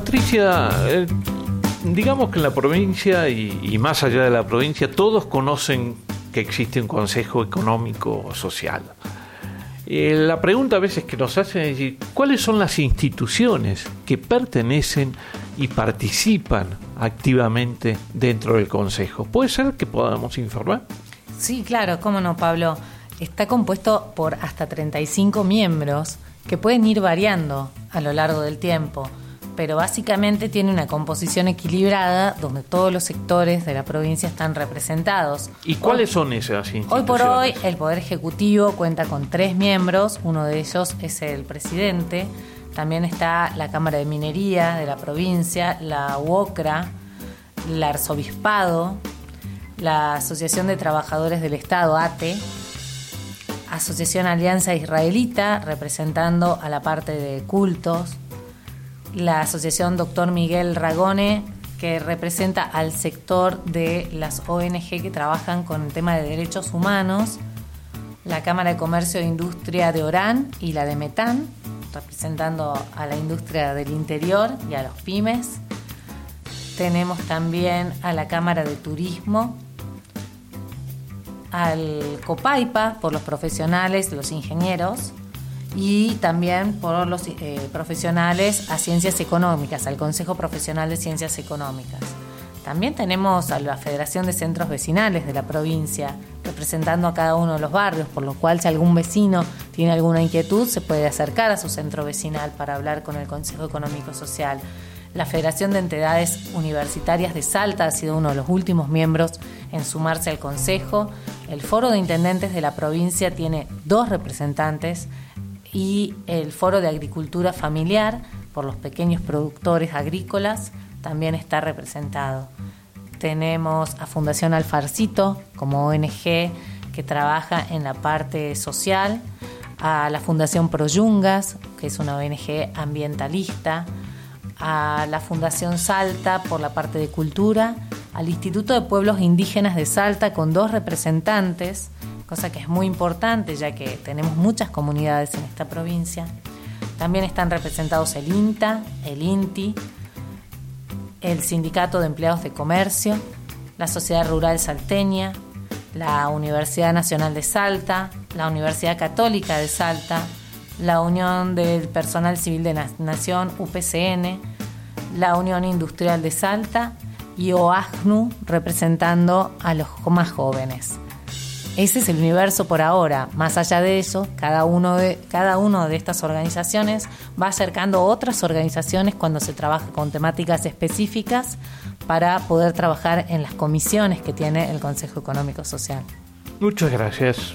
provincia, eh, digamos que en la provincia y, más allá de la provincia, todos conocen que existe un Consejo Económico Social. Eh, la pregunta a veces que nos hacen es ¿cuáles son las instituciones que pertenecen y participan activamente dentro del Consejo? ¿Puede ser que podamos informar? Sí, claro, cómo no, Pablo. Está compuesto por hasta 35 miembros que pueden ir variando a lo largo del tiempo, pero básicamente tiene una composición equilibrada donde todos los sectores de la provincia están representados. ¿Y cuáles son esas instituciones? Hoy por hoy el Poder Ejecutivo cuenta con tres miembros, uno de ellos es el presidente, también está la Cámara de Minería de la provincia, la UOCRA, el Arzobispado, la Asociación de Trabajadores del Estado, ATE, Asociación Alianza Israelita, representando a la parte de cultos, la Asociación Doctor Miguel Ragone, que representa al sector de las ONG que trabajan con el tema de derechos humanos, la Cámara de Comercio e Industria de Orán y la de Metán, representando a la industria del interior y a los pymes. Tenemos también a la Cámara de Turismo, al COPAIPA por los profesionales, los ingenieros, y también por los eh, profesionales a ciencias económicas, al Consejo Profesional de Ciencias Económicas. También tenemos a la Federación de Centros Vecinales de la provincia, representando a cada uno de los barrios, por lo cual si algún vecino tiene alguna inquietud se puede acercar a su centro vecinal para hablar con el Consejo Económico Social. La Federación de Entidades Universitarias de Salta ha sido uno de los últimos miembros en sumarse al Consejo. El Foro de Intendentes de la provincia tiene dos representantes y el Foro de Agricultura Familiar por los pequeños productores agrícolas también está representado. Tenemos a Fundación Alfarcito como ONG que trabaja en la parte social, a la Fundación Proyungas, que es una ONG ambientalista, a la Fundación Salta por la parte de cultura, al Instituto de Pueblos Indígenas de Salta con dos representantes, cosa que es muy importante ya que tenemos muchas comunidades en esta provincia. También están representados el INTA, el INTI, el Sindicato de Empleados de Comercio, la Sociedad Rural Salteña, la Universidad Nacional de Salta, la Universidad Católica de Salta, la Unión del Personal Civil de Nación, UPCN, la Unión Industrial de Salta y OAGNU representando a los más jóvenes. Ese es el universo por ahora. Más allá de eso, cada uno de, cada uno de estas organizaciones va acercando otras organizaciones cuando se trabaja con temáticas específicas para poder trabajar en las comisiones que tiene el Consejo Económico Social. Muchas gracias.